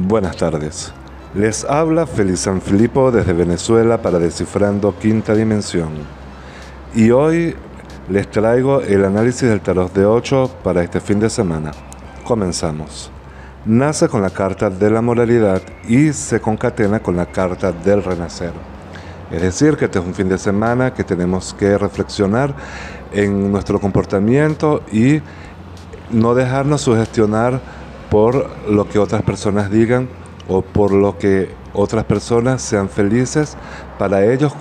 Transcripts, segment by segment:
Buenas tardes. Les habla Feliz San Filipo desde Venezuela para Descifrando Quinta Dimensión. Y hoy les traigo el análisis del tarot de 8 para este fin de semana. Comenzamos. Nace con la carta de la moralidad y se concatena con la carta del renacer. Es decir, que este es un fin de semana que tenemos que reflexionar en nuestro comportamiento y no dejarnos sugestionar por lo que otras personas digan o por lo que otras personas sean felices para ellos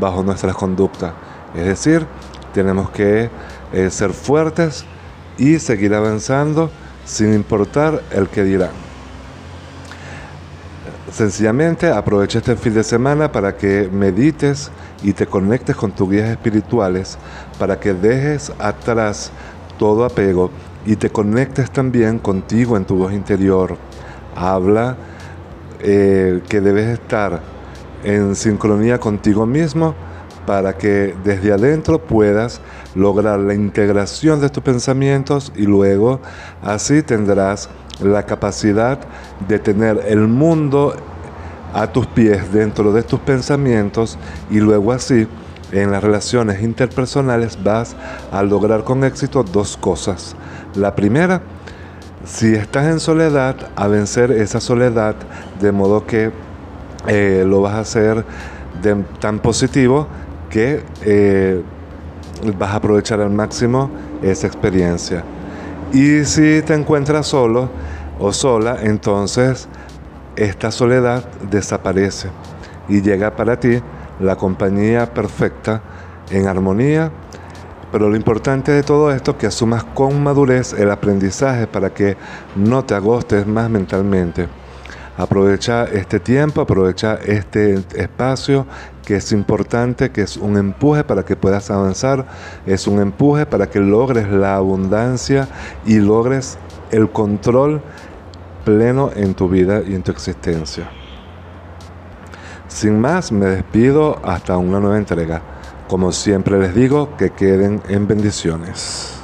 bajo nuestras conductas. Es decir, tenemos que eh, ser fuertes y seguir avanzando sin importar el que dirán. Sencillamente aprovecha este fin de semana para que medites y te conectes con tus guías espirituales, para que dejes atrás todo apego y te conectes también contigo en tu voz interior. Habla eh, que debes estar en sincronía contigo mismo para que desde adentro puedas lograr la integración de tus pensamientos y luego así tendrás la capacidad de tener el mundo a tus pies dentro de tus pensamientos y luego así en las relaciones interpersonales vas a lograr con éxito dos cosas. La primera, si estás en soledad, a vencer esa soledad de modo que eh, lo vas a hacer tan positivo que eh, vas a aprovechar al máximo esa experiencia. Y si te encuentras solo o sola, entonces esta soledad desaparece y llega para ti la compañía perfecta en armonía. Pero lo importante de todo esto es que asumas con madurez el aprendizaje para que no te agostes más mentalmente. Aprovecha este tiempo, aprovecha este espacio que es importante, que es un empuje para que puedas avanzar, es un empuje para que logres la abundancia y logres el control pleno en tu vida y en tu existencia. Sin más, me despido hasta una nueva entrega. Como siempre les digo, que queden en bendiciones.